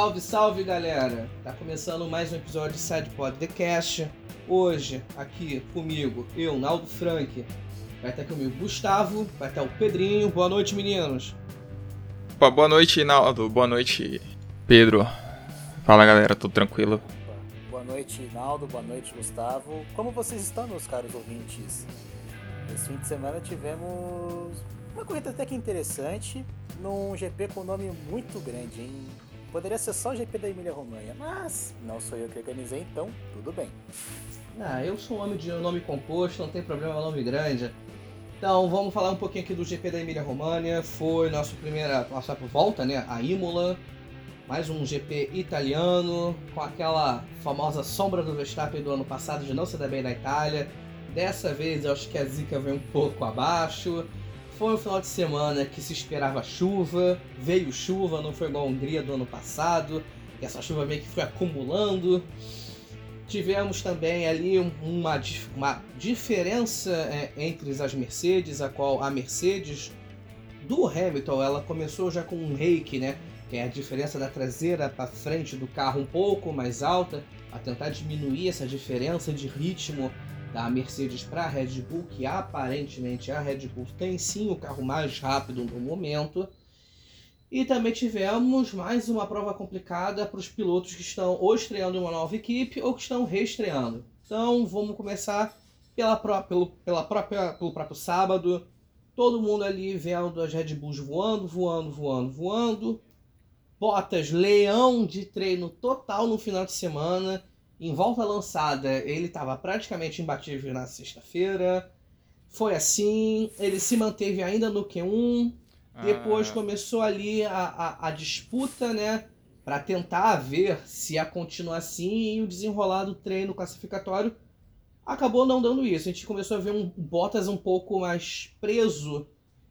Salve, salve galera! Tá começando mais um episódio de SidePod The Cast. Hoje, aqui comigo, eu, Naldo Frank. Vai estar comigo Gustavo, vai estar o Pedrinho. Boa noite, meninos. Boa noite, Naldo. Boa noite, Pedro. Fala galera, tudo tranquilo? Boa noite, Naldo. Boa noite, Gustavo. Como vocês estão, meus caros ouvintes? Esse fim de semana tivemos uma corrida até que interessante num GP com nome muito grande, hein? Poderia ser só o GP da Emília Romanha, mas não sou eu que organizei, então tudo bem. Ah, eu sou um homem de nome composto, não tem problema nome grande. Então vamos falar um pouquinho aqui do GP da Emília Romagna. Foi nossa primeira nossa volta, né? A Imola. Mais um GP italiano, com aquela famosa sombra do Verstappen do ano passado de não se dar bem na Itália. Dessa vez eu acho que a zica veio um pouco abaixo. Foi um final de semana que se esperava chuva, veio chuva, não foi igual a Hungria do ano passado, e essa chuva meio que foi acumulando. Tivemos também ali uma, uma diferença é, entre as Mercedes, a qual a Mercedes do Hamilton ela começou já com um rake, né? Que é a diferença da traseira para frente do carro um pouco mais alta, a tentar diminuir essa diferença de ritmo da Mercedes para a Red Bull, que aparentemente a Red Bull tem sim o carro mais rápido no momento. E também tivemos mais uma prova complicada para os pilotos que estão ou estreando em uma nova equipe ou que estão reestreando. Então vamos começar pela, pelo, pela própria, pelo próprio sábado. Todo mundo ali vendo as Red Bulls voando, voando, voando, voando. Bottas, leão de treino total no final de semana. Em volta lançada, ele estava praticamente imbatível na sexta-feira. Foi assim, ele se manteve ainda no Q1. Depois ah. começou ali a, a, a disputa, né? Para tentar ver se ia continuar assim e o desenrolar do treino classificatório acabou não dando isso. A gente começou a ver um Bottas um pouco mais preso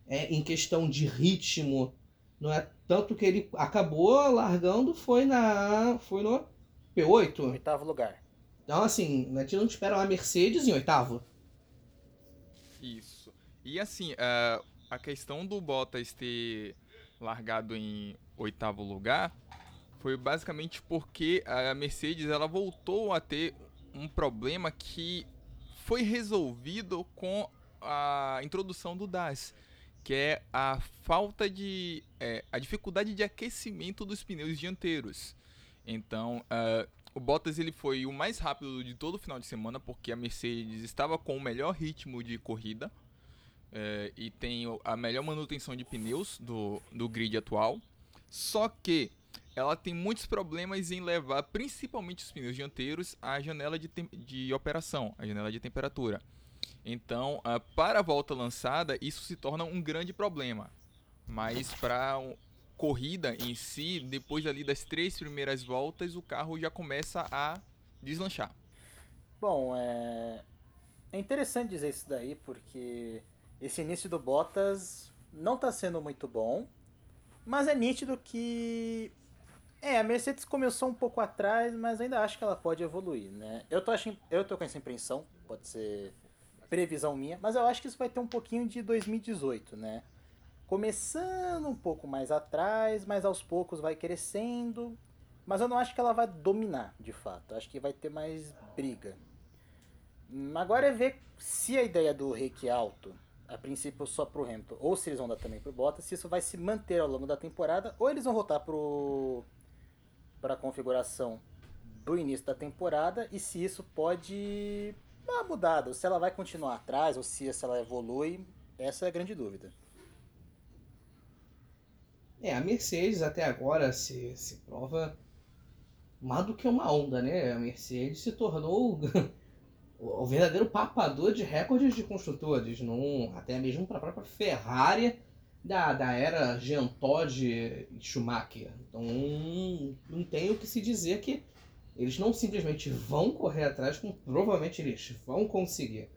é, em questão de ritmo. Não é tanto que ele acabou largando foi na foi no P8? Oitavo lugar. Então, assim, a gente não espera uma Mercedes em oitavo. Isso. E assim, uh, a questão do Bottas ter largado em oitavo lugar foi basicamente porque a Mercedes ela voltou a ter um problema que foi resolvido com a introdução do DAS, que é a falta de é, a dificuldade de aquecimento dos pneus dianteiros. Então, uh, o Bottas ele foi o mais rápido de todo o final de semana, porque a Mercedes estava com o melhor ritmo de corrida uh, e tem a melhor manutenção de pneus do, do grid atual. Só que ela tem muitos problemas em levar, principalmente os pneus dianteiros, à janela de, de operação, a janela de temperatura. Então, uh, para a volta lançada, isso se torna um grande problema. Mas para corrida em si, depois ali das três primeiras voltas, o carro já começa a deslanchar. Bom, é, é interessante dizer isso daí, porque esse início do Bottas não está sendo muito bom, mas é nítido que é, a Mercedes começou um pouco atrás, mas ainda acho que ela pode evoluir, né? Eu tô, achando, eu tô com essa impressão, pode ser previsão minha, mas eu acho que isso vai ter um pouquinho de 2018, né? Começando um pouco mais atrás, mas aos poucos vai crescendo. Mas eu não acho que ela vai dominar, de fato. acho que vai ter mais briga. Agora é ver se a ideia do reiki alto, a princípio só pro Hamilton, ou se eles vão dar também pro Bottas, se isso vai se manter ao longo da temporada, ou eles vão voltar pro para a configuração do início da temporada e se isso pode dar uma mudada, se ela vai continuar atrás ou se ela evolui, essa é a grande dúvida. É, a Mercedes até agora se, se prova mais do que uma onda, né? A Mercedes se tornou o verdadeiro papador de recordes de construtores, num, até mesmo para a própria Ferrari da, da era Jean Todt e Schumacher. Então não tem o que se dizer que eles não simplesmente vão correr atrás, como provavelmente eles vão conseguir.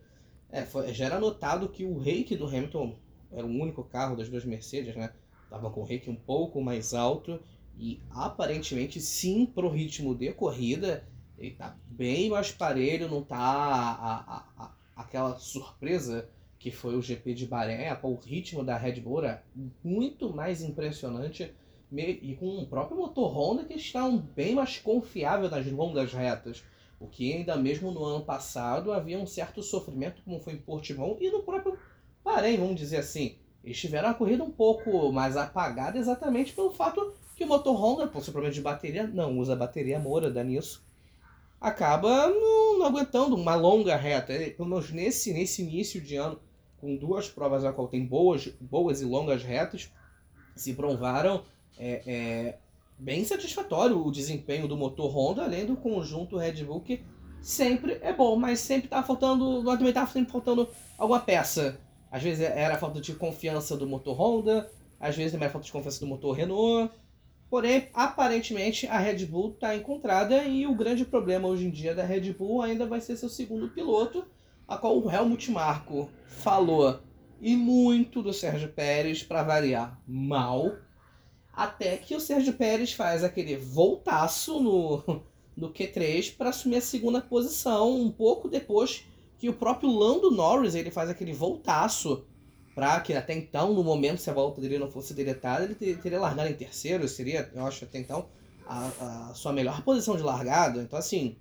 É, foi, já era notado que o reiki do Hamilton era o único carro das duas Mercedes, né? Tava com o rake um pouco mais alto e aparentemente sim pro ritmo de corrida ele tá bem mais parelho, não tá a, a, a, aquela surpresa que foi o GP de Bahrein, o ritmo da Red Bull era muito mais impressionante e com o próprio motor Honda que está bem mais confiável nas longas retas. O que ainda mesmo no ano passado havia um certo sofrimento, como foi em Portimão e no próprio Bahrein, vamos dizer assim. Eles tiveram a corrida um pouco mais apagada exatamente pelo fato que o motor Honda, por seu problema de bateria, não usa bateria Moura, dá nisso, acaba não, não, aguentando uma longa reta. Pelo menos nesse, nesse início de ano, com duas provas a qual tem boas, boas e longas retas, se provaram é, é, bem satisfatório o desempenho do motor Honda, além do conjunto Red Bull, que sempre é bom, mas sempre tá faltando, também sempre faltando alguma peça. Às vezes era falta de confiança do motor Honda, às vezes era falta de confiança do motor Renault. Porém, aparentemente a Red Bull está encontrada e o grande problema hoje em dia da Red Bull ainda vai ser seu segundo piloto, a qual o Helmut Marko falou e muito do Sérgio Pérez para variar mal, até que o Sérgio Pérez faz aquele voltaço no, no Q3 para assumir a segunda posição, um pouco depois que o próprio Lando Norris ele faz aquele voltaço para que até então, no momento, se a volta dele não fosse deletada, ele teria largado em terceiro, seria, eu acho, até então, a, a sua melhor posição de largada. Então, assim,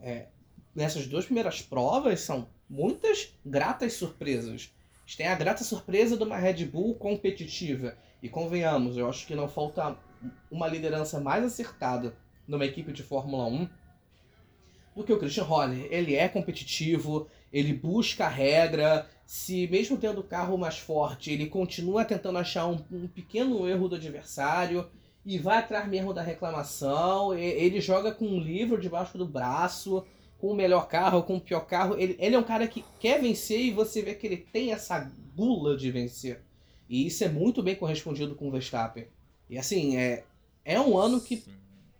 é, nessas duas primeiras provas são muitas gratas surpresas. A gente tem a grata surpresa de uma Red Bull competitiva. E convenhamos, eu acho que não falta uma liderança mais acertada numa equipe de Fórmula 1 do que o Christian Horner. Ele é competitivo, ele busca a regra, se mesmo tendo o carro mais forte, ele continua tentando achar um, um pequeno erro do adversário e vai atrás mesmo da reclamação, ele joga com um livro debaixo do braço, com o melhor carro, com o pior carro. Ele, ele é um cara que quer vencer e você vê que ele tem essa gula de vencer. E isso é muito bem correspondido com o Verstappen. E assim, é, é um ano que,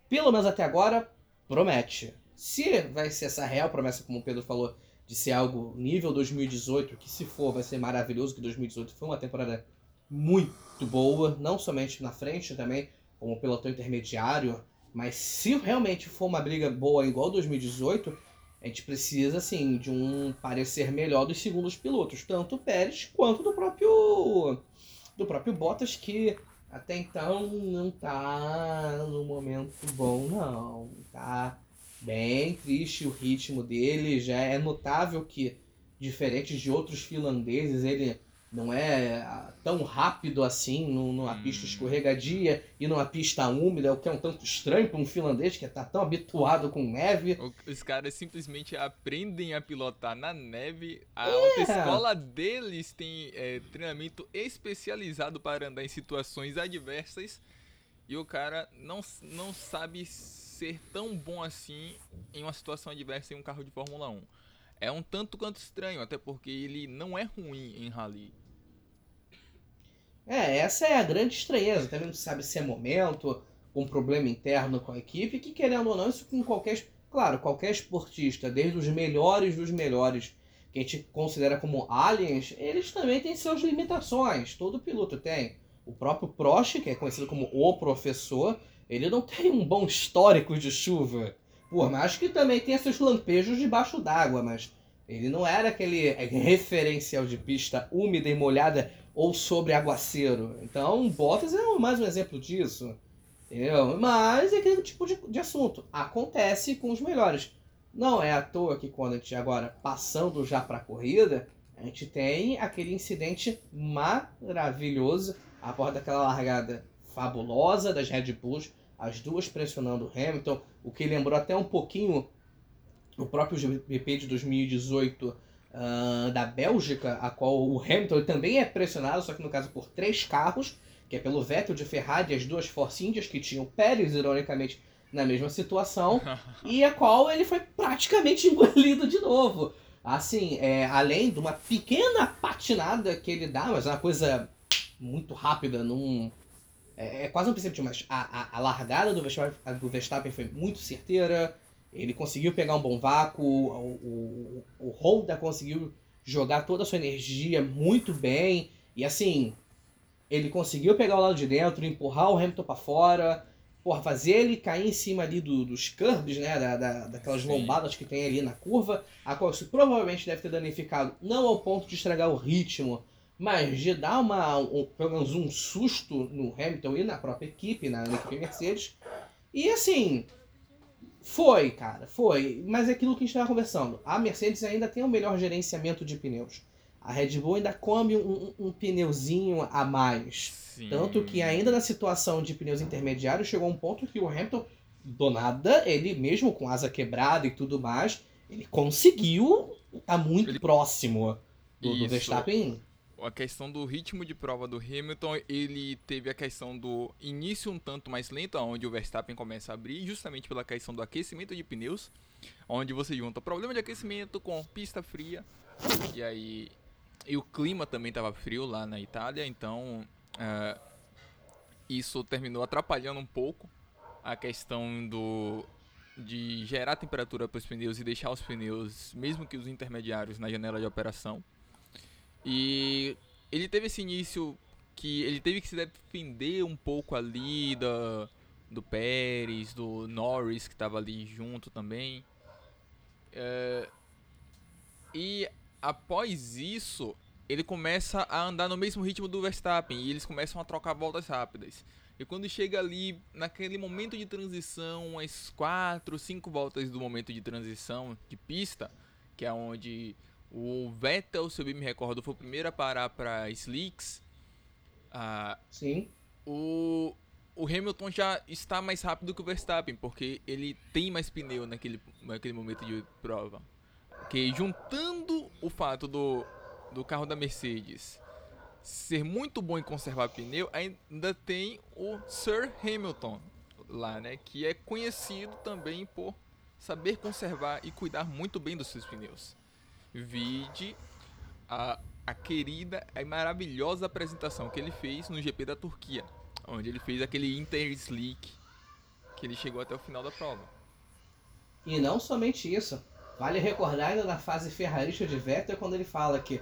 pelo menos até agora, promete. Se vai ser essa real promessa, como o Pedro falou, de ser algo nível 2018, que se for vai ser maravilhoso, que 2018 foi uma temporada muito boa, não somente na frente também, como pelotão intermediário, mas se realmente for uma briga boa igual 2018, a gente precisa assim de um parecer melhor dos segundos pilotos, tanto o Pérez quanto do próprio do próprio Bottas que até então não tá no momento bom não, tá bem triste o ritmo dele. Já é notável que, diferente de outros finlandeses, ele não é ah, tão rápido assim numa hum. pista escorregadia e numa pista úmida, o que é um tanto estranho para um finlandês que está tão habituado com neve. Os caras simplesmente aprendem a pilotar na neve. A é. autoescola deles tem é, treinamento especializado para andar em situações adversas e o cara não, não sabe ser tão bom assim em uma situação adversa em um carro de Fórmula 1. É um tanto quanto estranho, até porque ele não é ruim em rally. É, essa é a grande estranheza. Também não sabe se é momento, um problema interno com a equipe, que querendo ou não, isso com qualquer. Claro, qualquer esportista, desde os melhores dos melhores, que a gente considera como aliens, eles também têm suas limitações. Todo piloto tem. O próprio Prost, que é conhecido como o professor, ele não tem um bom histórico de chuva. Por mais que também tenha seus lampejos debaixo d'água, mas ele não era aquele referencial de pista úmida e molhada ou sobre aguaceiro. Então, Bottas é mais um exemplo disso. Entendeu? Mas é aquele tipo de, de assunto. Acontece com os melhores. Não é à toa que quando a gente agora, passando já para a corrida, a gente tem aquele incidente maravilhoso após daquela largada fabulosa das Red Bulls, as duas pressionando o Hamilton, o que lembrou até um pouquinho o próprio GP de 2018 uh, ah, da Bélgica, a qual o Hamilton também é pressionado, só que no caso por três carros, que é pelo Vettel de Ferrari e as duas Force Indias, que tinham Pérez, ironicamente, na mesma situação, e a qual ele foi praticamente engolido de novo. Assim, é, além de uma pequena patinada que ele dá, mas é uma coisa muito rápida, num, é, é quase um princípio, mas a, a, a largada do Verstappen, do Verstappen foi muito certeira. Ele conseguiu pegar um bom vácuo. O, o, o Honda conseguiu jogar toda a sua energia muito bem. E assim, ele conseguiu pegar o lado de dentro, empurrar o Hamilton para fora, porra, fazer ele cair em cima ali do, dos curbs, né? Da, da, daquelas Sim. lombadas que tem ali na curva, a qual isso provavelmente deve ter danificado, não ao ponto de estragar o ritmo, mas de dar uma, um, pelo menos um susto no Hamilton e na própria equipe, na, na equipe Mercedes. E assim, foi, cara, foi. Mas é aquilo que a gente estava conversando. A Mercedes ainda tem o um melhor gerenciamento de pneus. A Red Bull ainda come um, um, um pneuzinho a mais. Sim. Tanto que ainda na situação de pneus intermediários chegou um ponto que o Hamilton, do nada, ele mesmo com asa quebrada e tudo mais, ele conseguiu estar tá muito ele... próximo do, do Verstappen a questão do ritmo de prova do Hamilton, ele teve a questão do início um tanto mais lento, onde o Verstappen começa a abrir, justamente pela questão do aquecimento de pneus, onde você junta problema de aquecimento com pista fria, e aí e o clima também estava frio lá na Itália, então uh, isso terminou atrapalhando um pouco a questão do de gerar temperatura para os pneus e deixar os pneus, mesmo que os intermediários, na janela de operação. E ele teve esse início que ele teve que se defender um pouco ali da, do Pérez, do Norris, que estava ali junto também. É, e após isso, ele começa a andar no mesmo ritmo do Verstappen e eles começam a trocar voltas rápidas. E quando chega ali naquele momento de transição, as 4, 5 voltas do momento de transição de pista, que é onde o Vettel, se eu bem me recordo, foi o primeiro a parar para Slicks. Ah, Sim. O, o Hamilton já está mais rápido que o Verstappen, porque ele tem mais pneu naquele, naquele momento de prova. Que juntando o fato do, do carro da Mercedes ser muito bom em conservar pneu, ainda tem o Sir Hamilton lá, né? Que é conhecido também por saber conservar e cuidar muito bem dos seus pneus. Vide a, a querida e maravilhosa apresentação que ele fez no GP da Turquia, onde ele fez aquele Inter Slick que ele chegou até o final da prova. E não somente isso. Vale recordar ainda na fase ferrarista de Vettel quando ele fala que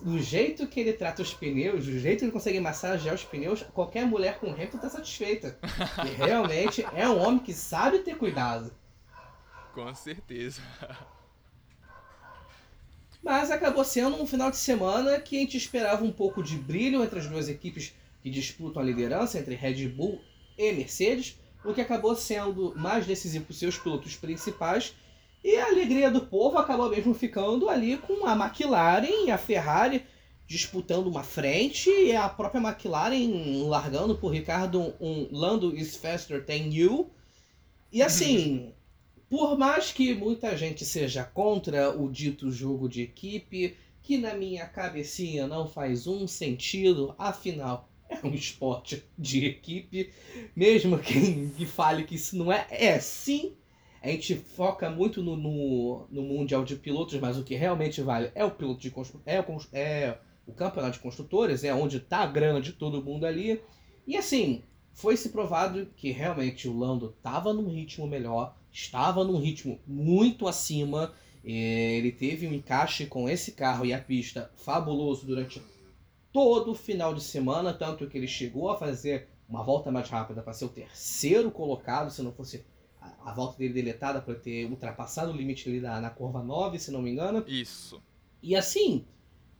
do jeito que ele trata os pneus, do jeito que ele consegue massagear os pneus, qualquer mulher com Hamilton está satisfeita. E realmente é um homem que sabe ter cuidado. Com certeza. Mas acabou sendo um final de semana que a gente esperava um pouco de brilho entre as duas equipes que disputam a liderança, entre Red Bull e Mercedes, o que acabou sendo mais decisivo para os seus pilotos principais. E a alegria do povo acabou mesmo ficando ali com a McLaren e a Ferrari disputando uma frente e a própria McLaren largando por Ricardo um Lando is faster than you. E assim, por mais que muita gente seja contra o dito jogo de equipe, que na minha cabecinha não faz um sentido, afinal é um esporte de equipe, mesmo quem fale que isso não é, é sim. A gente foca muito no, no, no Mundial de Pilotos, mas o que realmente vale é o piloto de é, o, é o campeonato de construtores, é onde está a grana de todo mundo ali. E assim, foi se provado que realmente o Lando estava num ritmo melhor, estava num ritmo muito acima. Ele teve um encaixe com esse carro e a pista fabuloso durante todo o final de semana, tanto que ele chegou a fazer uma volta mais rápida para ser o terceiro colocado, se não fosse a, volta dele deletada para ter ultrapassado o limite ali na, na curva 9, se não me engano. Isso. E assim,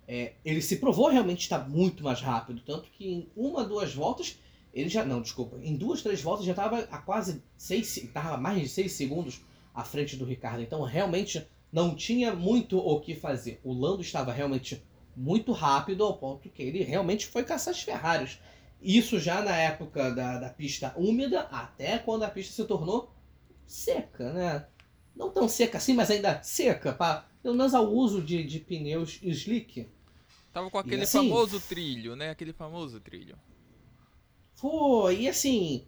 é, ele se provou realmente estar muito mais rápido, tanto que em uma, duas voltas ele já. Não, desculpa. Em duas, três voltas já estava a quase seis. Estava mais de seis segundos à frente do Ricardo. Então realmente não tinha muito o que fazer. O Lando estava realmente muito rápido ao ponto que ele realmente foi caçar as Ferraris. Isso já na época da, da pista úmida, até quando a pista se tornou seca, né? Não tão seca assim, mas ainda seca, pra, pelo menos ao uso de, de pneus slick. Tava com aquele assim, famoso trilho, né? Aquele famoso trilho. Foi, e assim,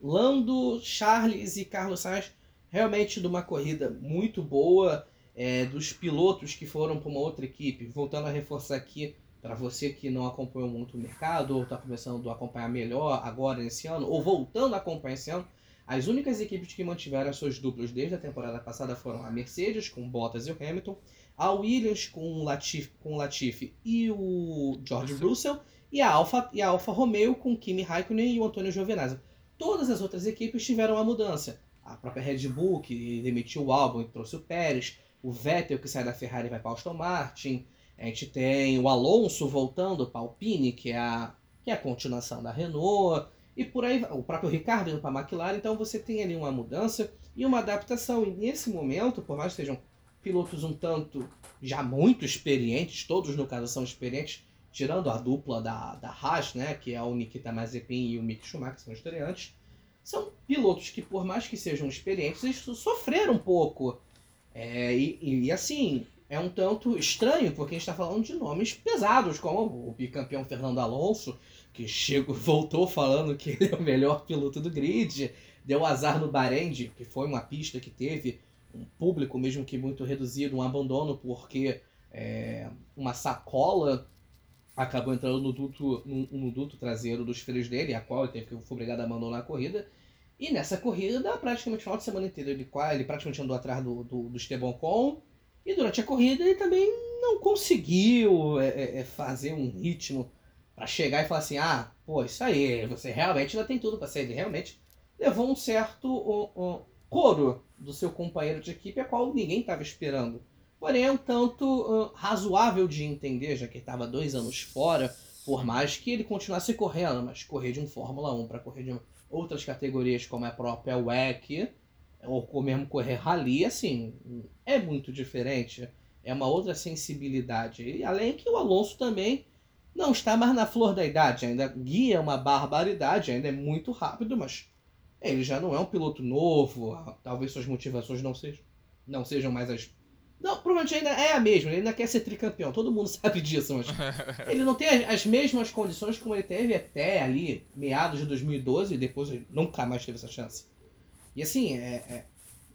Lando, Charles e Carlos Sainz realmente de uma corrida muito boa, é, dos pilotos que foram para uma outra equipe. Voltando a reforçar aqui, para você que não acompanhou muito o mercado, ou está começando a acompanhar melhor agora nesse ano, ou voltando a acompanhar esse ano, as únicas equipes que mantiveram as suas duplas desde a temporada passada foram a Mercedes, com Bottas e o Hamilton, a Williams com o Latifi, com o Latifi e o George Russell, e a Alfa, e a Alfa Romeo com Kimi Raikkonen e o Antônio Giovinazzi. Todas as outras equipes tiveram uma mudança. A própria Red Bull, que demitiu o álbum e trouxe o Pérez, o Vettel, que sai da Ferrari e vai para a Aston Martin, A gente tem o Alonso voltando para a Alpine, que é a, que é a continuação da Renault, e por aí o próprio Ricardo indo para a McLaren, então você tem ali uma mudança e uma adaptação. E nesse momento, por mais que sejam pilotos um tanto já muito experientes, todos no caso são experientes, tirando a dupla da, da Haas, né, que é o Nikita Mazepin e o Mick Schumacher, que são estreantes, são pilotos que, por mais que sejam experientes, eles sofreram um pouco. É, e, e, assim, é um tanto estranho, porque a gente está falando de nomes pesados, como o bicampeão Fernando Alonso, que chegou, voltou falando que ele é o melhor piloto do grid, deu azar no Bahrein, que foi uma pista que teve um público, mesmo que muito reduzido, um abandono, porque é, uma sacola acabou entrando no duto, no, no, duto traseiro dos filhos dele, a qual ele teve que foi obrigado a abandonar a corrida. E nessa corrida, praticamente o final de semana inteiro, ele, ele praticamente andou atrás do, do, do Esteban Con. E durante a corrida ele também não conseguiu é, é, é fazer um ritmo para chegar e falar assim: ah, pô, isso aí, você realmente ainda tem tudo para ser. Ele realmente levou um certo um, um, coro do seu companheiro de equipe, a qual ninguém estava esperando. Porém, é um tanto uh, razoável de entender, já que ele estava dois anos fora, por mais que ele continuasse correndo, mas correr de um Fórmula 1 para correr de outras categorias como a própria WEC, ou mesmo correr rally, assim, é muito diferente. É uma outra sensibilidade. E além que o Alonso também não está mais na flor da idade, ainda guia uma barbaridade, ainda é muito rápido, mas ele já não é um piloto novo, talvez suas motivações não sejam, não sejam mais as não, provavelmente ainda é a mesma, ele ainda quer ser tricampeão, todo mundo sabe disso, mas ele não tem as, as, mesmas condições como ele teve até ali, meados de 2012, e depois ele nunca mais teve essa chance. E assim, é, é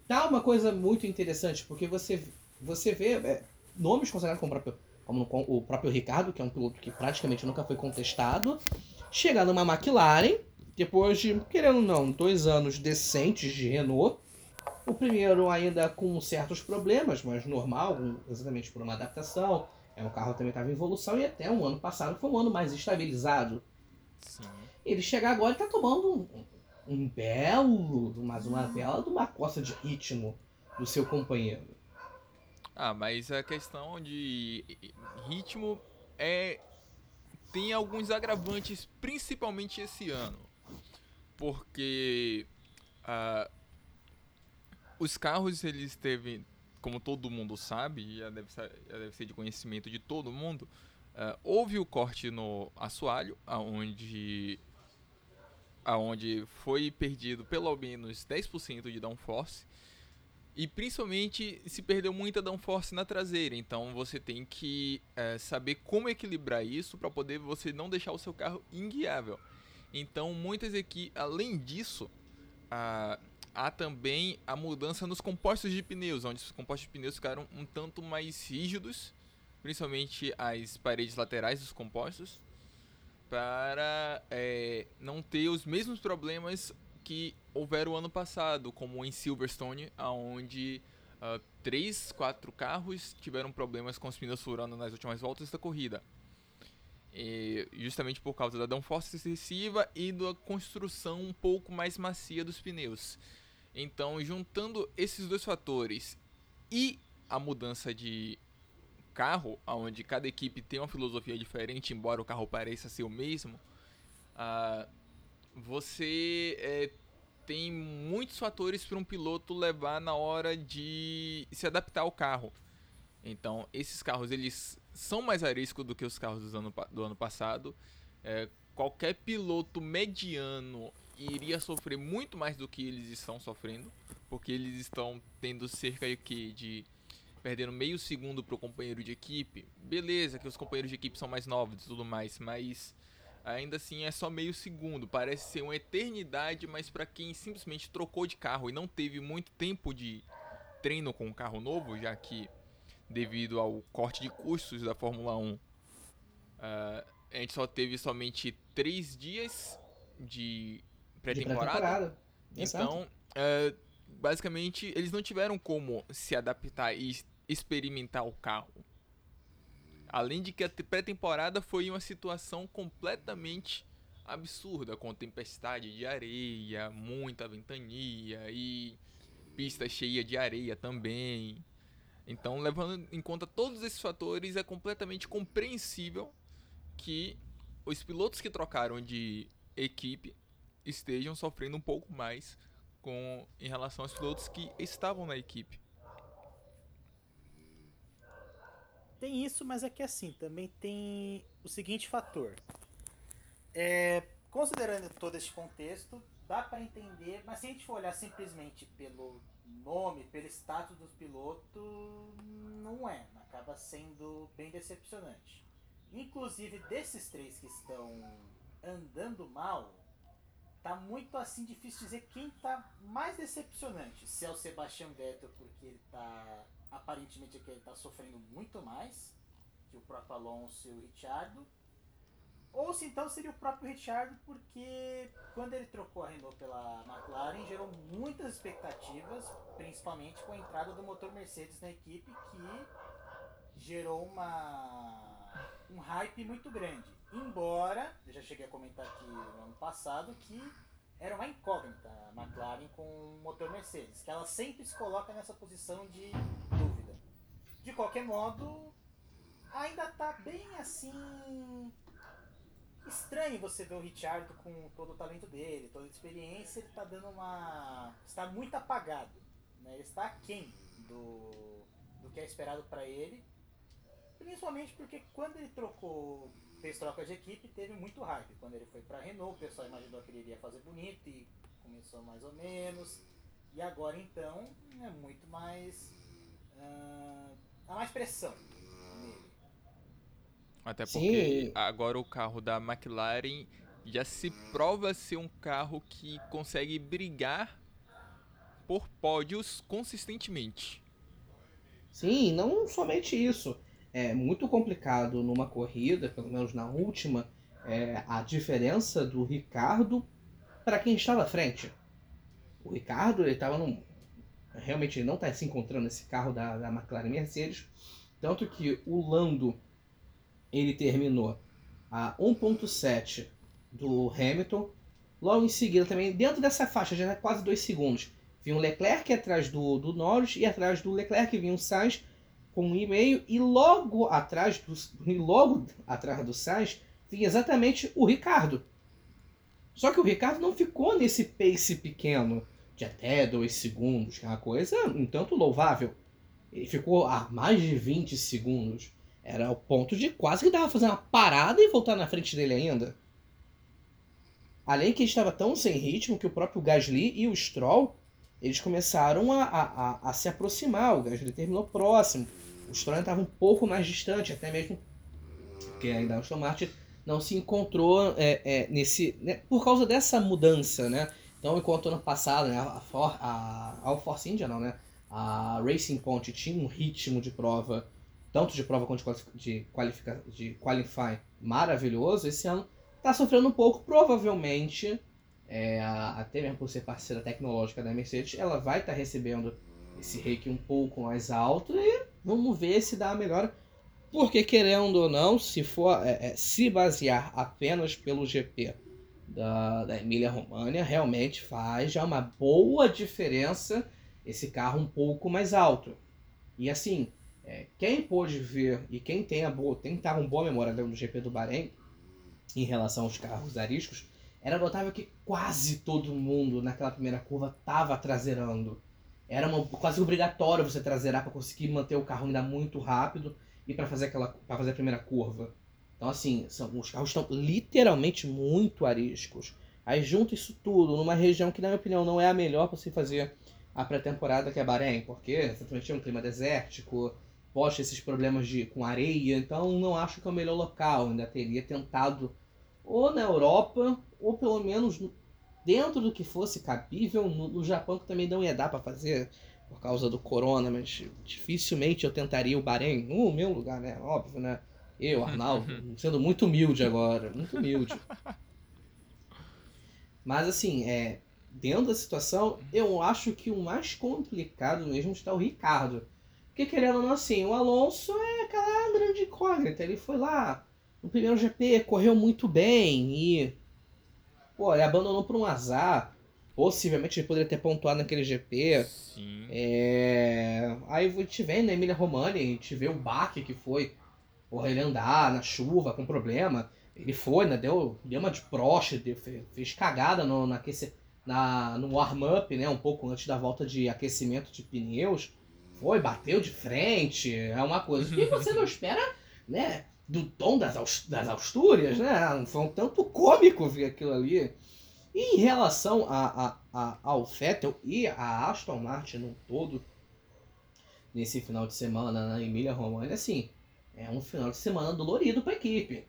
tá uma coisa muito interessante, porque você, você vê é, nomes considerados como o, próprio, como o próprio Ricardo, que é um piloto que praticamente nunca foi contestado, chegar numa McLaren, depois de, querendo ou não, dois anos decentes de Renault, o primeiro ainda com certos problemas, mas normal, exatamente por uma adaptação. É, o carro também estava em evolução e até um ano passado foi um ano mais estabilizado. Sim. Ele chega agora e está tomando um, um belo, mais uma bela de uma costa de ritmo do seu companheiro. Ah, mas a questão de ritmo é tem alguns agravantes, principalmente esse ano. Porque uh, os carros, eles teve, como todo mundo sabe, já deve ser, já deve ser de conhecimento de todo mundo, uh, houve o corte no assoalho, aonde aonde foi perdido pelo menos 10% de downforce e principalmente se perdeu muita downforce na traseira, então você tem que é, saber como equilibrar isso para poder você não deixar o seu carro inguiável. Então muitas aqui, além disso, há também a mudança nos compostos de pneus, onde os compostos de pneus ficaram um tanto mais rígidos, principalmente as paredes laterais dos compostos, para é, não ter os mesmos problemas que houveram ano passado, como em Silverstone, onde uh, três, quatro carros tiveram problemas com os pneus furando nas últimas voltas da corrida. E justamente por causa da downforce excessiva e da construção um pouco mais macia dos pneus. Então, juntando esses dois fatores e a mudança de carro, onde cada equipe tem uma filosofia diferente, embora o carro pareça ser o mesmo, uh, você é, tem muitos fatores para um piloto levar na hora de se adaptar ao carro. Então, esses carros eles são mais a risco do que os carros do ano, do ano passado. É, qualquer piloto mediano iria sofrer muito mais do que eles estão sofrendo, porque eles estão tendo cerca de, de perdendo meio segundo para o companheiro de equipe. Beleza, que os companheiros de equipe são mais novos e tudo mais, mas ainda assim é só meio segundo. Parece ser uma eternidade, mas para quem simplesmente trocou de carro e não teve muito tempo de treino com um carro novo, já que devido ao corte de custos da Fórmula 1, uh, ah, a gente só teve somente três dias de pré-temporada. Pré então, é, basicamente, eles não tiveram como se adaptar e experimentar o carro. Além de que a pré-temporada foi uma situação completamente absurda, com tempestade de areia, muita ventania e pista cheia de areia também. Então, levando em conta todos esses fatores, é completamente compreensível que os pilotos que trocaram de equipe estejam sofrendo um pouco mais com em relação aos pilotos que estavam na equipe. Tem isso, mas é que assim, também tem o seguinte fator. É, considerando todo esse contexto, dá para entender, mas se a gente for olhar simplesmente pelo nome, pelo status do piloto, não é. Acaba sendo bem decepcionante. Inclusive, desses três que estão andando mal, tá muito assim difícil dizer quem tá mais decepcionante. Se é o Sebastian Vettel, porque ele tá aparentemente aqui ele tá sofrendo muito mais que o próprio Alonso e o Ricciardo. Ou se então seria o próprio Ricciardo, porque quando ele trocou a Renault pela McLaren, gerou muitas expectativas, principalmente com a entrada do motor Mercedes na equipe, que gerou uma, um hype muito grande. Embora, eu já cheguei a comentar aqui no ano passado, que era uma incógnita a McLaren com o motor Mercedes, que ela sempre se coloca nessa posição de dúvida. De qualquer modo, ainda tá bem assim. Estranho você ver o Richard com todo o talento dele, toda a experiência, ele tá dando uma. está muito apagado. Né? Ele está aquém do, do que é esperado para ele. Principalmente porque quando ele trocou fez troca de equipe teve muito hype. Quando ele foi para Renault, o pessoal imaginou que ele iria fazer bonito e começou mais ou menos. E agora então é muito mais. Uh, há mais pressão. Até porque Sim. agora o carro da McLaren já se prova ser um carro que consegue brigar por pódios consistentemente. Sim, não somente isso é muito complicado numa corrida, pelo menos na última, é, a diferença do Ricardo para quem estava à frente. O Ricardo ele estava num. Realmente ele não está se encontrando nesse carro da, da McLaren Mercedes. Tanto que o Lando ele terminou a 1.7 do Hamilton. Logo em seguida, também dentro dessa faixa, já é quase 2 segundos, vinha o Leclerc atrás do, do Norris e atrás do Leclerc vinha o Sainz com um e-mail e logo atrás do, logo atrás do Sainz vinha exatamente o Ricardo. Só que o Ricardo não ficou nesse pace pequeno de até 2 segundos, que é uma coisa um tanto louvável. Ele ficou a mais de 20 segundos. Era o ponto de quase que dava fazer uma parada e voltar na frente dele ainda. Além que estava tão sem ritmo que o próprio Gasly e o Stroll eles começaram a, a, a, se aproximar. O Gasly terminou próximo. O Stroll estava um pouco mais distante, até mesmo porque ainda o Aston Martin não se encontrou é, é, nesse né, por causa dessa mudança, né? Então, enquanto ano passado, né, a, For, a, a Force India não, né? A Racing Point tinha um ritmo de prova, tanto de prova quanto de, qualifica, de qualify maravilhoso, esse ano está sofrendo um pouco, provavelmente é, até mesmo por ser parceira tecnológica da Mercedes, ela vai estar tá recebendo esse reiki um pouco mais alto e vamos ver se dá a melhor. Porque querendo ou não, se for é, é, se basear apenas pelo GP da, da Emília România, realmente faz já uma boa diferença esse carro um pouco mais alto. E assim, é, quem pôde ver e quem tem a boa, tem com boa memória do GP do Bahrein em relação aos carros ariscos, era notável que quase todo mundo naquela primeira curva estava traseirando. Era uma, quase obrigatório você traseirar para conseguir manter o carro ainda muito rápido e para fazer aquela para fazer a primeira curva. Então assim, são, os carros estão literalmente muito ariscos. Aí junta isso tudo numa região que na minha opinião não é a melhor para se fazer a pré-temporada que é Bahrein, porque exatamente é um clima desértico, pode esses problemas de com areia, então não acho que é o melhor local. Ainda teria tentado ou na Europa, ou pelo menos dentro do que fosse cabível, no, no Japão que também não ia dar para fazer por causa do corona, mas dificilmente eu tentaria o Bahrein no meu lugar, né? Óbvio, né? Eu, Arnaldo, sendo muito humilde agora, muito humilde. Mas assim, é, dentro da situação, eu acho que o mais complicado mesmo está o Ricardo. Porque querendo ou não, assim, o Alonso é aquela grande incógnita. Ele foi lá, no primeiro GP correu muito bem e. Pô, ele abandonou por um azar. possivelmente ele poderia ter pontuado naquele GP. Sim. É... Aí a gente vê na Emília Romani, a gente vê o baque que foi porra, ele andar na chuva com problema. Ele foi, né? Deu, deu uma de broche, deu, fez, cagada no, na, na, no warm-up, né? Um pouco antes da volta de aquecimento de pneus. Foi, bateu de frente, é uma coisa que você não espera, né? Do tom das, das Astúrias, né? Foi um tanto cômico ver aquilo ali. E em relação a, a, a, ao Vettel e a Aston Martin no todo, nesse final de semana na Emília Romagna, assim, é um final de semana dolorido para a equipe.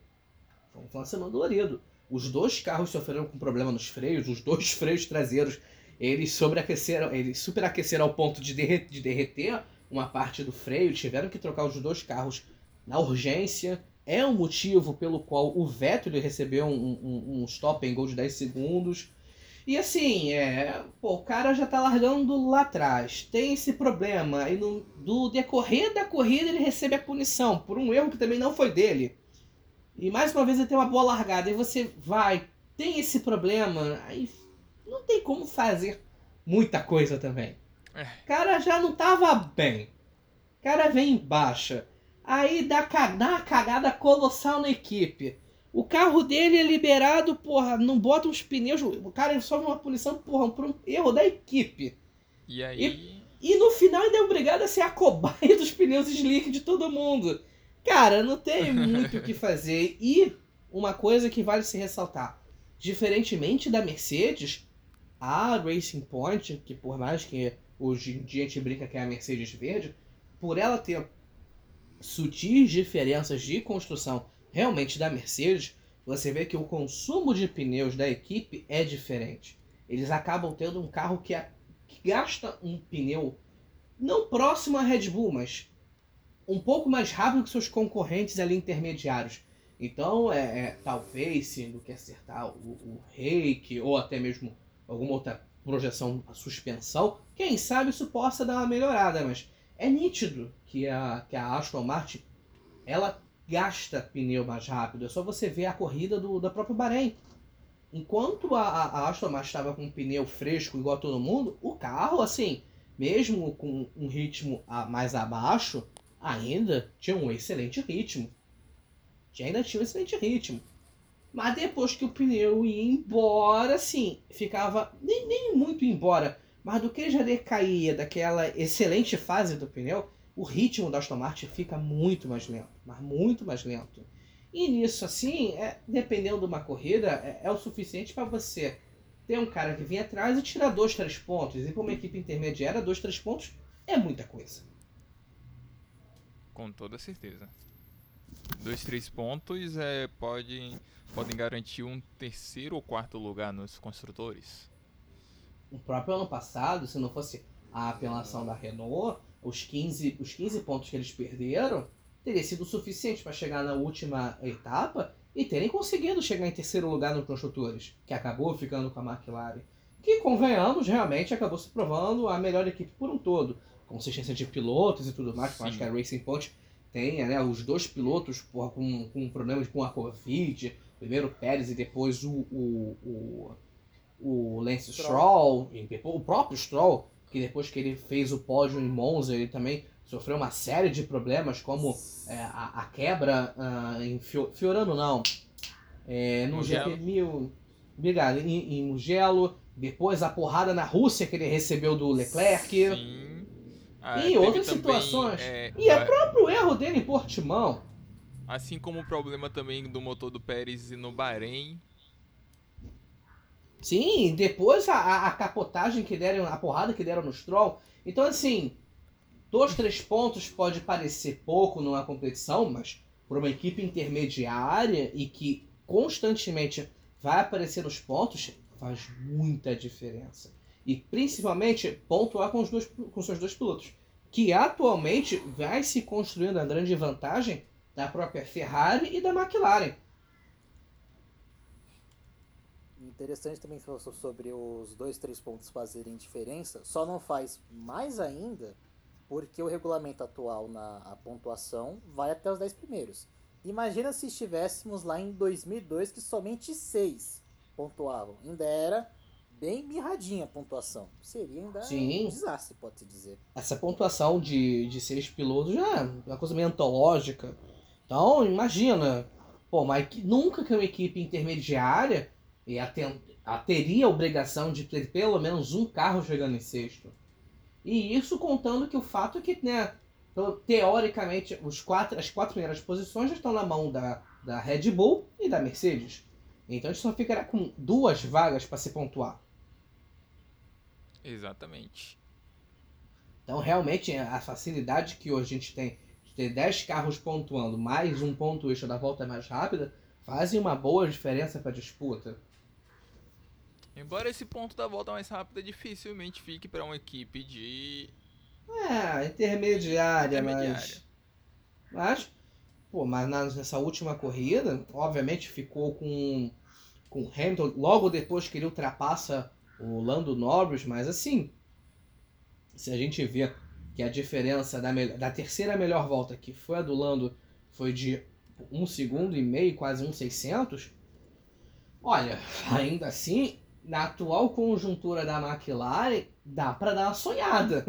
Foi um final de semana dolorido. Os dois carros sofreram com problema nos freios, os dois freios traseiros eles sobreaqueceram, eles superaqueceram ao ponto de derreter, de derreter uma parte do freio, tiveram que trocar os dois carros na urgência. É o motivo pelo qual o Vettel recebeu um, um, um stop and go de 10 segundos. E assim, é, pô, o cara já tá largando lá atrás. Tem esse problema. E no do decorrer da corrida ele recebe a punição por um erro que também não foi dele. E mais uma vez ele tem uma boa largada. E você vai, tem esse problema. Aí não tem como fazer muita coisa também. É. O cara já não tava bem. O cara vem em baixa. Aí dá, dá uma cagada colossal na equipe. O carro dele é liberado, porra, não bota os pneus. O cara sofre uma punição, porra, por um erro da equipe. E aí. E, e no final ainda é obrigado a ser a cobaia dos pneus slick de todo mundo. Cara, não tem muito o que fazer. E uma coisa que vale se ressaltar: diferentemente da Mercedes, a Racing Point, que por mais que hoje em dia a gente brinca que é a Mercedes verde, por ela ter sutis diferenças de construção realmente da Mercedes, você vê que o consumo de pneus da equipe é diferente. Eles acabam tendo um carro que, é, que gasta um pneu não próximo à Red Bull, mas um pouco mais rápido que seus concorrentes ali intermediários. Então, é, é talvez, sendo que acertar o, o reiki ou até mesmo alguma outra projeção, a suspensão, quem sabe isso possa dar uma melhorada, mas é nítido que a, que a Aston Martin ela gasta pneu mais rápido. É só você ver a corrida do, da própria Bahrein. Enquanto a, a Aston Martin estava com um pneu fresco igual a todo mundo, o carro, assim, mesmo com um ritmo mais abaixo, ainda tinha um excelente ritmo. Ainda tinha um excelente ritmo. Mas depois que o pneu ia embora, assim, ficava nem, nem muito embora, mas do que já decaía daquela excelente fase do pneu, o ritmo da Aston Martin fica muito mais lento, mas muito mais lento. E nisso, assim, é, dependendo de uma corrida, é, é o suficiente para você ter um cara que vem atrás e tirar dois, três pontos. E para uma equipe intermediária, dois, três pontos é muita coisa. Com toda certeza. Dois, três pontos é, pode, podem garantir um terceiro ou quarto lugar nos construtores. O próprio ano passado, se não fosse a apelação da Renault, os 15, os 15 pontos que eles perderam teria sido suficiente para chegar na última etapa e terem conseguido chegar em terceiro lugar no construtores, que acabou ficando com a McLaren. Que, convenhamos, realmente acabou se provando a melhor equipe por um todo. Consistência de pilotos e tudo mais, acho que a Racing Point tem né, os dois pilotos porra, com, com problemas com a Covid, primeiro o Pérez e depois o, o, o, o Lance Stroll, Stroll o próprio Stroll, que depois que ele fez o pódio em Monza, ele também sofreu uma série de problemas, como é, a, a, quebra uh, em Fiorano, não, é, no GP 1000, obrigado, em, em Mugello, depois a porrada na Rússia que ele recebeu do Leclerc. Sim. Ah, e outras também, situações. É, e é próprio erro dele em Portimão. Assim como o problema também do motor do Pérez no Bahrein, Sim, depois a, a, capotagem que deram, a porrada que deram no Stroll. Então, assim, dois, três pontos pode parecer pouco numa competição, mas para uma equipe intermediária e que constantemente vai aparecer nos pontos, faz muita diferença. E principalmente pontuar com os dois, com seus dois pilotos, que atualmente vai se construindo a grande vantagem da própria Ferrari e da McLaren. Interessante também que falou sobre os dois, três pontos fazerem diferença. Só não faz mais ainda porque o regulamento atual na pontuação vai até os 10 primeiros. Imagina se estivéssemos lá em 2002 que somente seis pontuavam. Ainda era bem mirradinha a pontuação. Seria ainda Sim. um desastre, pode-se dizer. Essa pontuação de, de seis pilotos já é uma coisa meio antológica. Então, imagina, pô, mas nunca que uma equipe intermediária ia ten- a- teria a obrigação de ter pelo menos um carro chegando em sexto. E isso contando que o fato é que, né, teoricamente, os quatro, as quatro primeiras posições já estão na mão da, da Red Bull e da Mercedes. Então a gente só ficará com duas vagas para se pontuar. Exatamente. Então, realmente, a facilidade que hoje a gente tem ter 10 carros pontuando, mais um ponto extra da volta mais rápida, fazem uma boa diferença para a disputa. Embora esse ponto da volta mais rápida dificilmente fique para uma equipe de É, intermediária, intermediária. mas. Mas, pô, mas na- nessa última corrida, obviamente ficou com, com o Hamilton logo depois que ele ultrapassa o Lando Norris, mas assim, se a gente vê que a diferença da, da terceira melhor volta, que foi a do Lando, foi de um segundo e meio, quase um 600, olha, ainda assim, na atual conjuntura da McLaren, dá pra dar uma sonhada.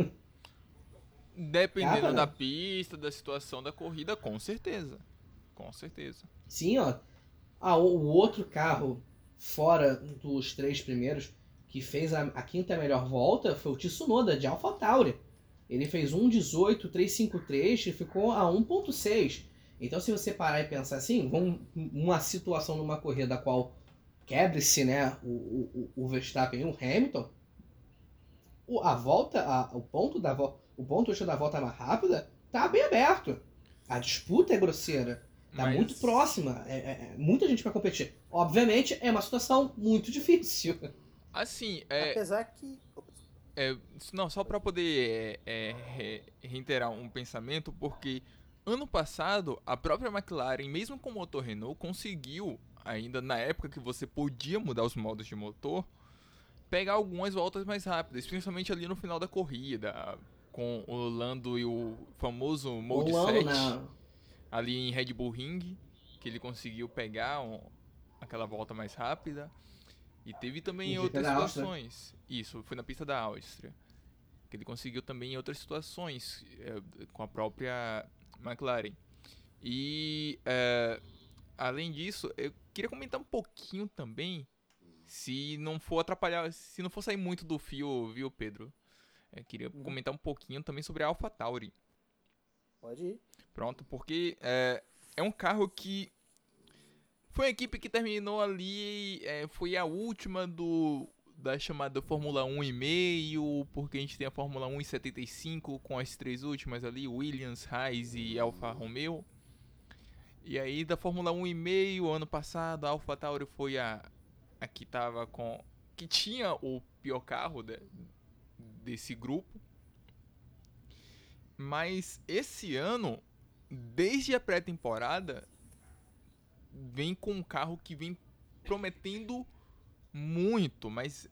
Dependendo da pista, da situação da corrida, com certeza. Com certeza. Sim, ó. Ah, o, outro carro, fora dos três primeiros, que fez a, a quinta melhor volta foi o Tsunoda, de AlphaTauri. Ele fez 1.18.353 e ficou a 1.6. Então, se você parar e pensar assim, vamos, uma situação numa corrida a qual quebre-se né, o, o, o Verstappen e o Hamilton, o, a volta, a, o ponto da volta, o ponto da volta mais rápida tá bem aberto. A disputa é grosseira. Tá Mas- muito próxima. É, é- é muita gente pra competir. Obviamente, é uma situação muito difícil. Assim, é, Apesar que. É, não, só para poder é, é, re- reiterar um pensamento, porque ano passado a própria McLaren, mesmo com o motor Renault, conseguiu, ainda na época que você podia mudar os modos de motor, pegar algumas voltas mais rápidas, principalmente ali no final da corrida, com o Lando e o famoso Mode Rolando 7 na. ali em Red Bull Ring, que ele conseguiu pegar um- aquela volta mais rápida. E teve também GP outras Áustria. situações. Isso, foi na pista da Áustria. Que ele conseguiu também em outras situações eh, com a própria McLaren. E eh, além disso, eu queria comentar um pouquinho também, se não for atrapalhar, se não for sair muito do fio, viu, Pedro? Eu queria Uhum. comentar um pouquinho também sobre a AlphaTauri. Pode ir. Pronto, porque é, é um carro que foi a equipe que terminou ali, é, foi a última do da chamada Fórmula 1 e meio, porque a gente tem a Fórmula 1 e 75 com as três últimas ali, Williams, Haas e Alfa Romeo. E aí da Fórmula 1 e meio, ano passado, a Alpha Tauri foi a, a que tava com que tinha o pior carro de- desse grupo. Mas esse ano, desde a pré-temporada, vem com um carro que vem prometendo muito, mas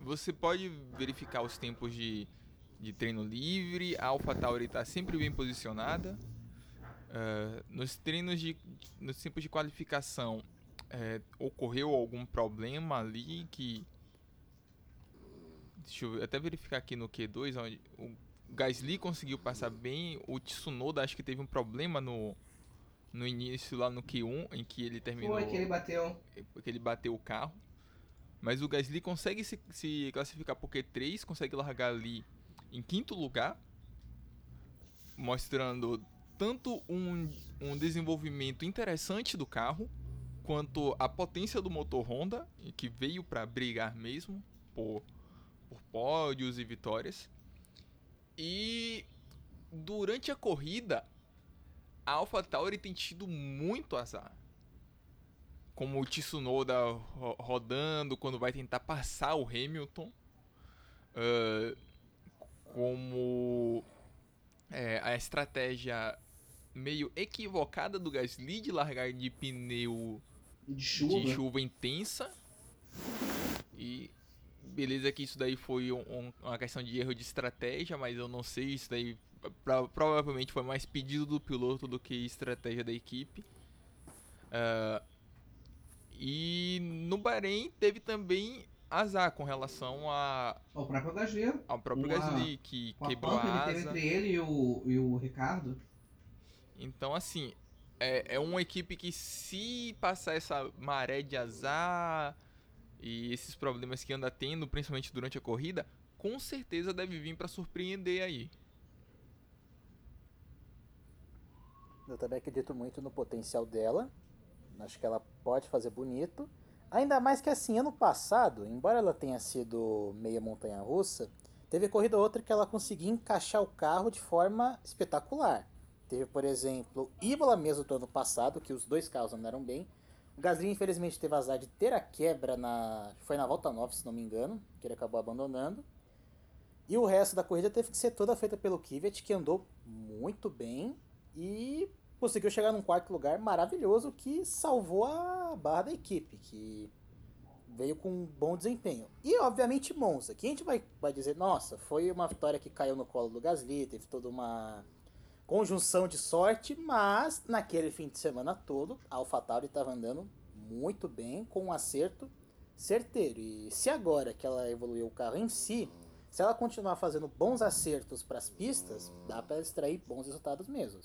você pode verificar os tempos de, de treino livre, a AlphaTauri está sempre bem posicionada. Ah, nos treinos de nos tempos de qualificação eh, ocorreu algum problema ali que deixa eu até verificar aqui no Q2 onde o Gasly conseguiu passar bem, o Tsunoda acho que teve um problema no no início lá no Q1 em que ele terminou Foi que ele bateu. porque ele bateu o carro. Mas o Gasly consegue se, se classificar por Q3, consegue largar ali em quinto lugar, mostrando tanto um, um desenvolvimento interessante do carro, quanto a potência do motor Honda, que veio para brigar mesmo por, por pódios e vitórias. E durante a corrida, a AlphaTauri tem tido muito azar. Como o Tsunoda ro- rodando quando vai tentar passar o Hamilton, ah, como é, a estratégia meio equivocada do Gasly de largar de pneu De chuva. de chuva intensa. E beleza que isso daí foi um- um- uma questão de erro de estratégia, mas eu não sei isso daí pro- provavelmente foi mais pedido do piloto do que estratégia da equipe. Ah, e no Bahrein teve também azar com relação a, Ao próprio Gasly. ao próprio Uma- Gasly, que a quebrou a teve asa. entre ele e o, e o Ricardo. Então, assim, é, é uma equipe que se passar essa maré de azar e esses problemas que anda tendo, principalmente durante a corrida, com certeza deve vir pra surpreender aí. Eu também acredito muito no potencial dela. Acho que ela pode fazer bonito. Ainda mais que assim, ano passado, embora ela tenha sido meia montanha russa, teve corrida ou outra que ela conseguia encaixar o carro de forma espetacular. Teve, por exemplo, Imola mesmo do ano passado, que os dois carros andaram bem. O Gasly, infelizmente, teve azar de ter a quebra na. Foi na volta 9, se não me engano, que ele acabou abandonando. E o resto da corrida teve que ser toda feita pelo Kvyat, que andou muito bem e conseguiu chegar num quarto lugar maravilhoso que salvou a barra da equipe, que veio com um bom desempenho. E, obviamente, Monza, que a gente vai, vai dizer, nossa, foi uma vitória que caiu no colo do Gasly, teve toda uma conjunção de sorte, mas naquele fim de semana todo, a AlphaTauri estava andando muito bem, com um acerto certeiro. E se agora que ela evoluiu o carro em si, se ela continuar fazendo bons acertos para as pistas, dá para extrair bons resultados mesmo.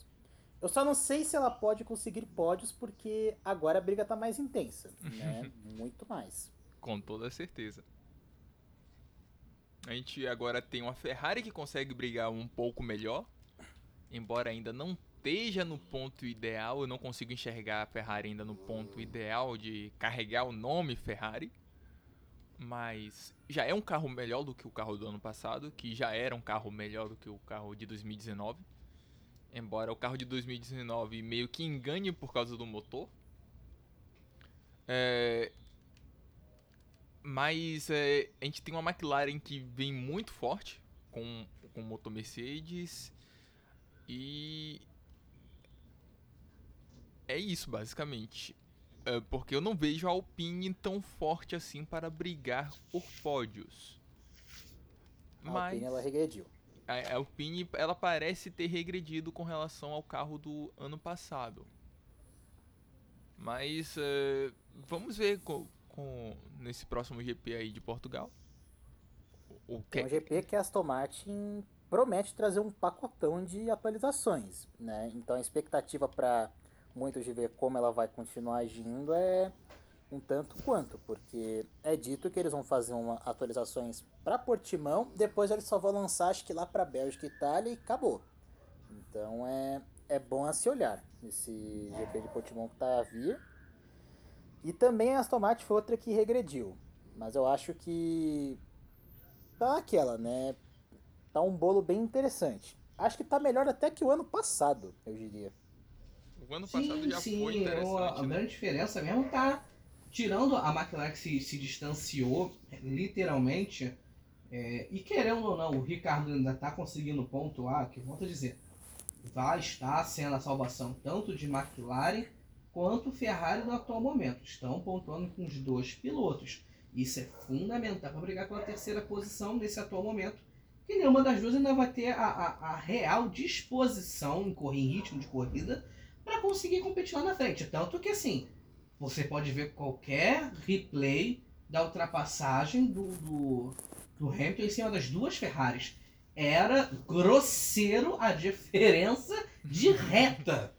Eu só não sei se ela pode conseguir pódios porque agora a briga tá mais intensa, né? Muito mais. Com toda certeza. A gente agora tem uma Ferrari que consegue brigar um pouco melhor. Embora ainda não esteja no ponto ideal, eu não consigo enxergar a Ferrari ainda no ponto ideal de carregar o nome Ferrari. Mas já é um carro melhor do que o carro do ano passado, que já era um carro melhor do que o carro de 2019. Embora o carro de 2019 meio que engane por causa do motor. É, mas é, a gente tem uma McLaren que vem muito forte com, com o motor Mercedes. E. É isso, basicamente. É, porque eu não vejo a Alpine tão forte assim para brigar por pódios. A Mas Alpine ela regrediu. A Alpine ela parece ter regredido com relação ao carro do ano passado. Mas é, vamos ver com, com- nesse próximo GP aí de Portugal. O, o Tem um que, GP que a Aston Martin promete trazer um pacotão de atualizações, né? Então a expectativa para muitos de ver como ela vai continuar agindo é um tanto quanto, porque é dito que eles vão fazer uma atualizações para Portimão, depois eles só vão lançar acho que lá para Bélgica e Itália e acabou. Então é é bom a se olhar esse GP de Portimão que tá a vir. E também a Aston Martin foi outra que regrediu, mas eu acho que tá aquela, né? Tá um bolo bem interessante. Acho que tá melhor até que o ano passado, eu diria. o ano passado Sim, já sim, foi interessante. a né? grande diferença mesmo tá tirando a McLaren que se, se distanciou, literalmente, é, e querendo ou não, o Ricardo ainda tá conseguindo pontuar, que volto a dizer, vai estar sendo a salvação tanto de McLaren quanto Ferrari no atual momento. Estão pontuando com os dois pilotos. Isso é fundamental para brigar pela terceira posição nesse atual momento. Que nenhuma das duas ainda vai ter a, a, a real disposição em correr em ritmo de corrida para conseguir competir lá na frente. Tanto que assim, você pode ver qualquer replay da ultrapassagem do, do, do Hamilton em cima das duas Ferraris. Era grosseiro a diferença de reta.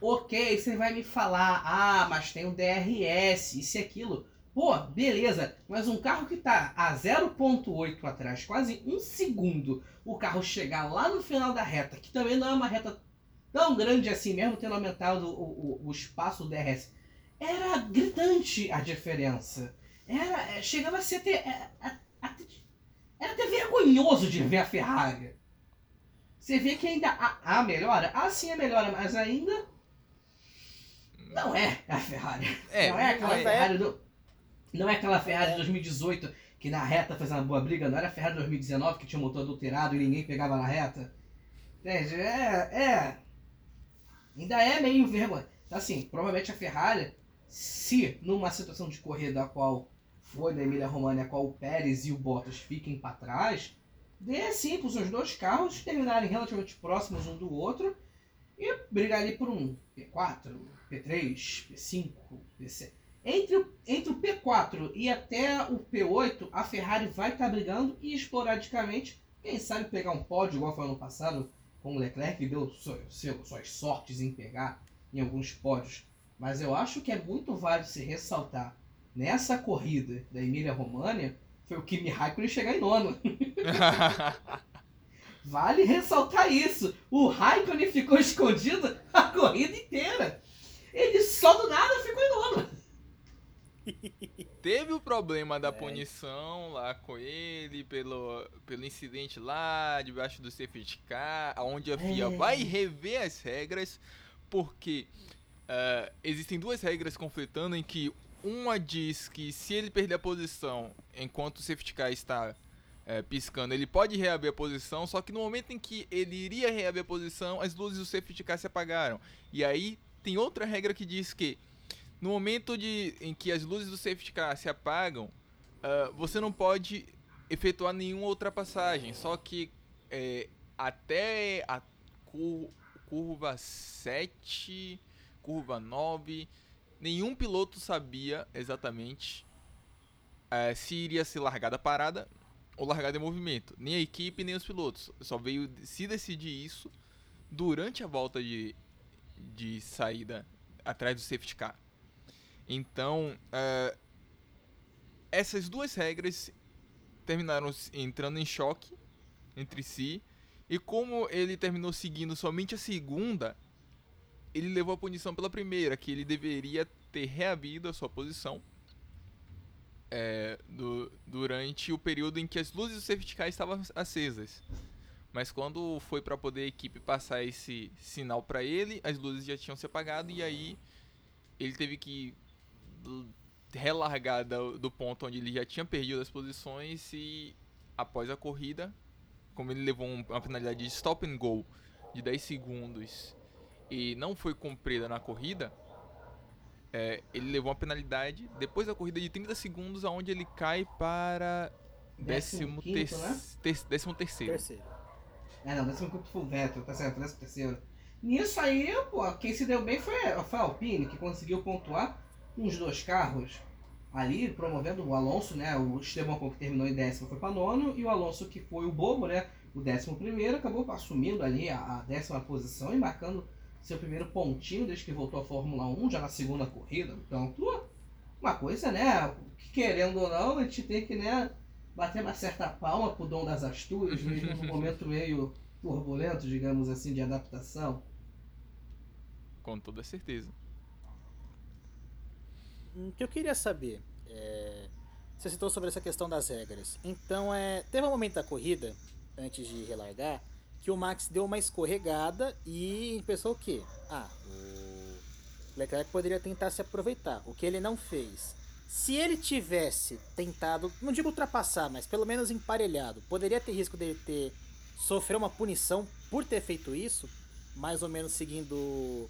Ok, você vai me falar, ah, mas tem o DRS, isso e aquilo. Pô, beleza, mas um carro que tá a 0.8 atrás, quase um segundo, o carro chegar lá no final da reta, que também não é uma reta tão grande assim, mesmo tendo aumentado o, o, o espaço do DRS, era gritante a diferença. Era, é, chegava a ser até, é, a- até- era até vergonhoso de ver a Ferrari. Você vê que ainda há, há melhora? Ah, sim, é melhora, mas ainda não é a Ferrari. É, não é aquela é- Ferrari do. Não é aquela Ferrari de 2018 que na reta fez uma boa briga, não era a Ferrari de 2019 que tinha o motor adulterado e ninguém pegava na reta. Entende? É. é. Ainda é meio vergonha. Assim, provavelmente a Ferrari, se numa situação de corrida a qual foi na Emília Romagna, a qual o Pérez e o Bottas fiquem para trás, dê sim para os dois carros terminarem relativamente próximos um do outro e brigar ali por um P4, P3, P5, P7. Entre entre o P4 e até o P8, a Ferrari vai estar tá brigando e esporadicamente, quem sabe pegar um pódio igual foi ano passado com o Leclerc, que deu suas sortes em pegar em alguns pódios. Mas eu acho que é muito válido se ressaltar nessa corrida da Emília-România foi o Kimi Raikkonen chegar em nono. vale ressaltar isso. O Raikkonen ficou escondido a corrida inteira. Ele só do nada ficou em nono. Teve o problema da é. punição lá com ele, pelo, pelo incidente lá, debaixo do safety car, onde a FIA é. vai rever as regras, porque uh, existem duas regras conflitando em que uma diz que se ele perder a posição enquanto o safety car está é, piscando, ele pode reaver a posição, só que no momento em que ele iria reaver a posição, as luzes do safety car se apagaram. E aí tem outra regra que diz que no momento de, em que as luzes do safety car se apagam, uh, você não pode efetuar nenhuma ultrapassagem. Só que é, até a cur curva 7, curva 9, nenhum piloto sabia exatamente uh, se iria ser largada parada ou largada em movimento. Nem a equipe, nem os pilotos. Só veio se decidir isso durante a volta de, de saída atrás do safety car. Então, uh, essas duas regras terminaram entrando em choque entre si. E como ele terminou seguindo somente a segunda, ele levou a punição pela primeira, que ele deveria ter reavido a sua posição é, do, durante o período em que as luzes do safety car estavam acesas. Mas quando foi para poder a equipe passar esse sinal para ele, as luzes já tinham se apagado e aí ele teve que relargar do, do ponto onde ele já tinha perdido as posições e após a corrida, como ele levou um, uma penalidade de stop and go de 10 segundos e não foi cumprida na corrida, é, ele levou uma penalidade depois da corrida de 30 segundos, aonde ele cai para décimo, quinto, ter né? ter terceiro. terceiro. É, não, décimo quinto foi o Vettel, tá certo, décimo terceiro. Nisso aí, pô, quem se deu bem foi, foi a Alpine, que conseguiu pontuar uns dois carros ali, promovendo o Alonso, né? O Esteban Ocon que terminou em décimo foi para nono, e o Alonso que foi o bobo, né? O décimo primeiro, acabou assumindo ali a, a décima posição e marcando seu primeiro pontinho desde que voltou à Fórmula 1, já na segunda corrida. Então, uma coisa, né? Querendo ou não, a gente tem que, né? Bater uma certa palma pro Dom das Astúrias, mesmo num momento meio turbulento, digamos assim, de adaptação. Com toda certeza. O que eu queria saber, é, você citou sobre essa questão das regras. Então, é, teve um momento da corrida, antes de relargar, que o Max deu uma escorregada e pensou o quê? Ah, o Leclerc poderia tentar se aproveitar, o que ele não fez. Se ele tivesse tentado, não digo ultrapassar, mas pelo menos emparelhado, poderia ter risco dele ter sofrer uma punição por ter feito isso, mais ou menos seguindo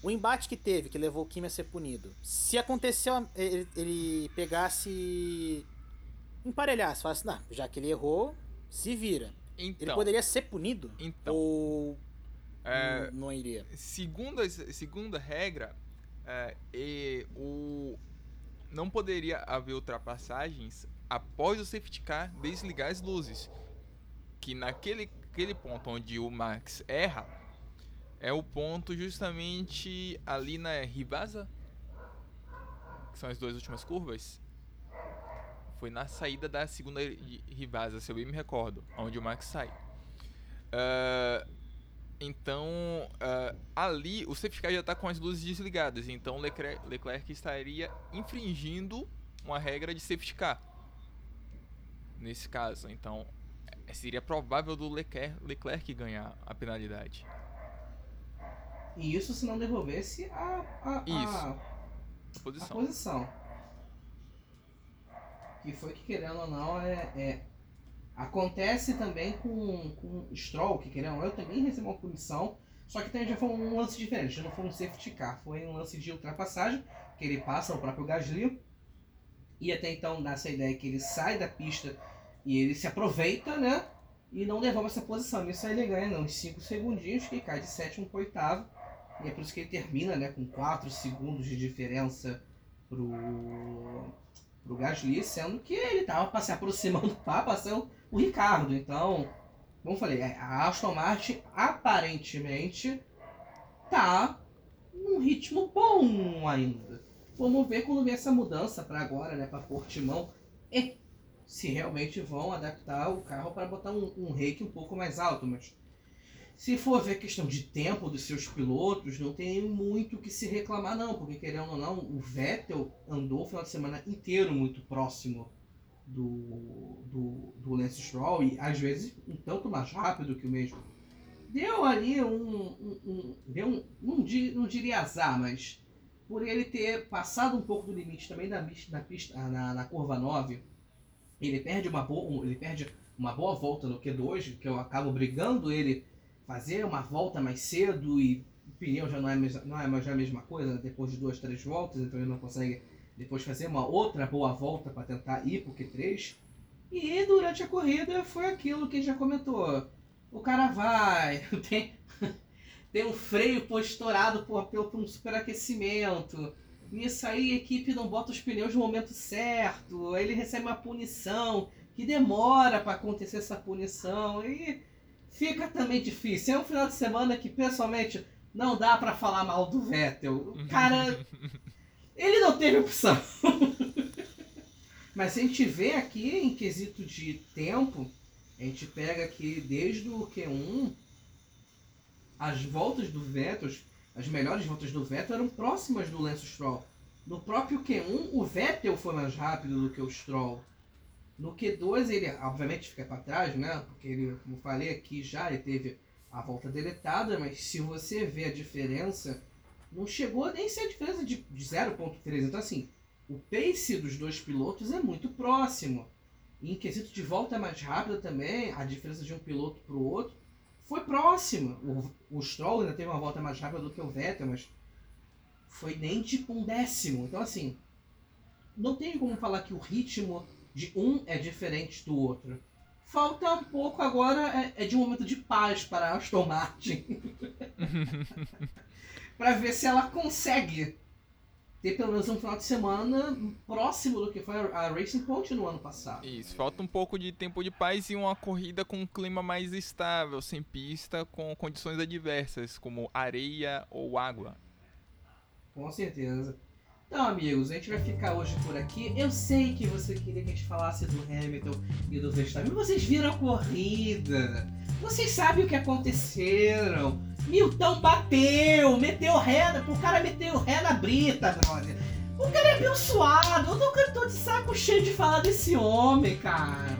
o embate que teve, que levou o Kimi a ser punido, se aconteceu, ele, ele pegasse. emparelhasse, falasse, não, já que ele errou, se vira. Então, ele poderia ser punido? Então. Ou. É, não, não iria? Segunda, segunda regra, é, e, o, não poderia haver ultrapassagens após o safety car desligar as luzes. Que naquele aquele ponto onde o Max erra, é o ponto justamente ali na Rivasa, que são as duas últimas curvas. Foi na saída da segunda Rivasa, se eu bem me recordo, onde o Max sai. Uh, então, uh, ali o safety car já está com as luzes desligadas, então Leclerc, Leclerc estaria infringindo uma regra de safety car. Nesse caso, então seria provável do Leclerc, Leclerc ganhar a penalidade. E isso se não devolvesse a, a, a, posição. a posição. Que foi que, querendo ou não, é, é acontece também com, com Stroll, que querendo ou não, eu também recebi uma punição, só que também já foi um lance diferente, já não foi um safety car, foi um lance de ultrapassagem, que ele passa o próprio Gasly, e até então dá essa ideia que ele sai da pista e ele se aproveita, né? E não devolve essa posição. Nisso aí ele ganha não, uns 5 segundinhos, que cai de sétimo para oitavo. E é por isso que ele termina né, com 4 segundos de diferença pro, pro Gasly, sendo que ele estava se aproximando para passar o Ricardo. Então, como eu falei, é, a Aston Martin aparentemente tá num ritmo bom ainda. Vamos ver quando vem essa mudança para agora, né, para Portimão, e se realmente vão adaptar o carro para botar um, um rake um pouco mais alto, mas se for ver questão de tempo dos seus pilotos, não tem muito que se reclamar não, porque querendo ou não, o Vettel andou o final de semana inteiro muito próximo do, do, do Lance Stroll e às vezes um tanto mais rápido que o mesmo. Deu ali um. um, um deu um não, não diria azar, mas por ele ter passado um pouco do limite também na, pista, na, na curva 9, ele perde uma boa, ele perde uma boa volta no Q2, que eu acabo brigando ele fazer uma volta mais cedo e o pneu já não é, não é mais a mesma coisa depois de duas, três voltas, então ele não consegue depois fazer uma outra boa volta para tentar ir para o Q3. E durante a corrida foi aquilo que já comentou. O cara vai, tem, tem um freio pô, estourado por, por um superaquecimento. Nisso aí a equipe não bota os pneus no momento certo, aí ele recebe uma punição que demora para acontecer essa punição. E fica também difícil. É um final de semana que, pessoalmente, não dá para falar mal do Vettel. O cara. ele não teve opção. Mas se a gente vê aqui em quesito de tempo, a gente pega aqui desde o Q1, as voltas do Vettel, as melhores voltas do Vettel eram próximas do Lance Stroll. No próprio Q1, o Vettel foi mais rápido do que o Stroll. No Q2 ele obviamente fica para trás, né? Porque ele, como falei aqui já, ele teve a volta deletada, mas se você vê a diferença, não chegou nem ser a diferença de, de 0.3. Então assim, o pace dos dois pilotos é muito próximo. E em quesito de volta mais rápida também, a diferença de um piloto para o outro foi próxima. O, o Stroll ainda teve uma volta mais rápida do que o Vettel, mas foi nem tipo um décimo. Então assim, não tem como falar que o ritmo de um é diferente do outro. Falta um pouco agora é, é de um momento de paz para a Aston Martin. para ver se ela consegue ter pelo menos um final de semana próximo do que foi a Racing Point no ano passado. Isso, falta um pouco de tempo de paz e uma corrida com um clima mais estável, sem pista, com condições adversas, como areia ou água. Com certeza. Então, amigos, a gente vai ficar hoje por aqui. Eu sei que você queria que a gente falasse do Hamilton e do Verstappen. Vocês viram a corrida. Vocês sabem o que aconteceram. Milton bateu, meteu ré, o cara meteu ré na brita, brother. O cara é abençoado. Eu tô, tô de saco cheio de falar desse homem, cara.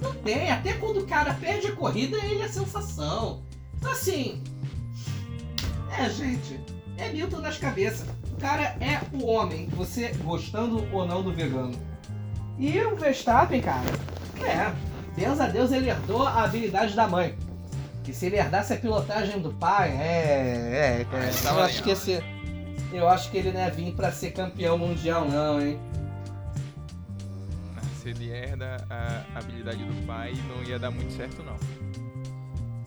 Não tem. Até quando o cara perde a corrida, ele é sensação. Então, assim. É, gente. É Milton nas cabeças. O cara é o homem, você gostando ou não do vegano. E o Verstappen, cara, é, Deus a Deus ele herdou a habilidade da mãe. Que se ele herdasse a pilotagem do pai, é. É, é eu acho que esse. Eu acho que ele não ia vir pra ser campeão mundial, não, hein? Se ele herda a habilidade do pai, não ia dar muito certo, não.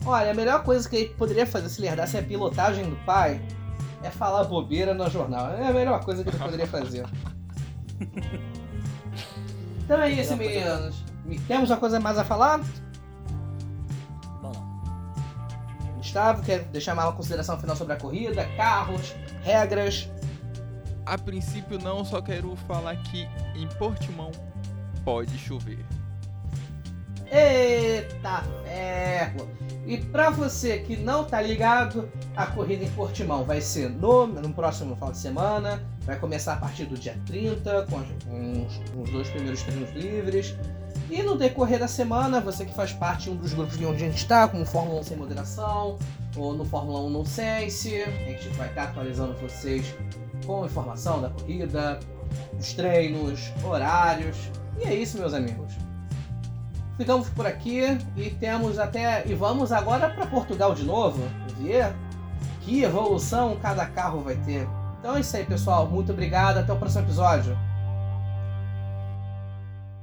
Olha, a melhor coisa que ele poderia fazer se ele herdasse a pilotagem do pai é falar bobeira no jornal. É a melhor coisa que ele poderia fazer. então é isso, meninos. Temos uma coisa mais a falar? Bom. Gustavo, quer deixar uma consideração final sobre a corrida, carros, regras? A princípio não, só quero falar que em Portimão pode chover. Eita ferro! E para você que não tá ligado, a corrida em Portimão vai ser no, no próximo final de semana. Vai começar a partir do dia 30, com, os, os dois primeiros treinos livres. E no decorrer da semana, você que faz parte de um dos grupos de onde a gente está, como Fórmula 1 Sem Moderação, ou no Fórmula 1 No Sense, a gente vai estar atualizando vocês com informação da corrida, dos treinos, horários. E é isso, meus amigos. Ficamos por aqui e temos até. E vamos agora para Portugal de novo, ver que evolução cada carro vai ter. Então é isso aí, pessoal. Muito obrigado. Até o próximo episódio.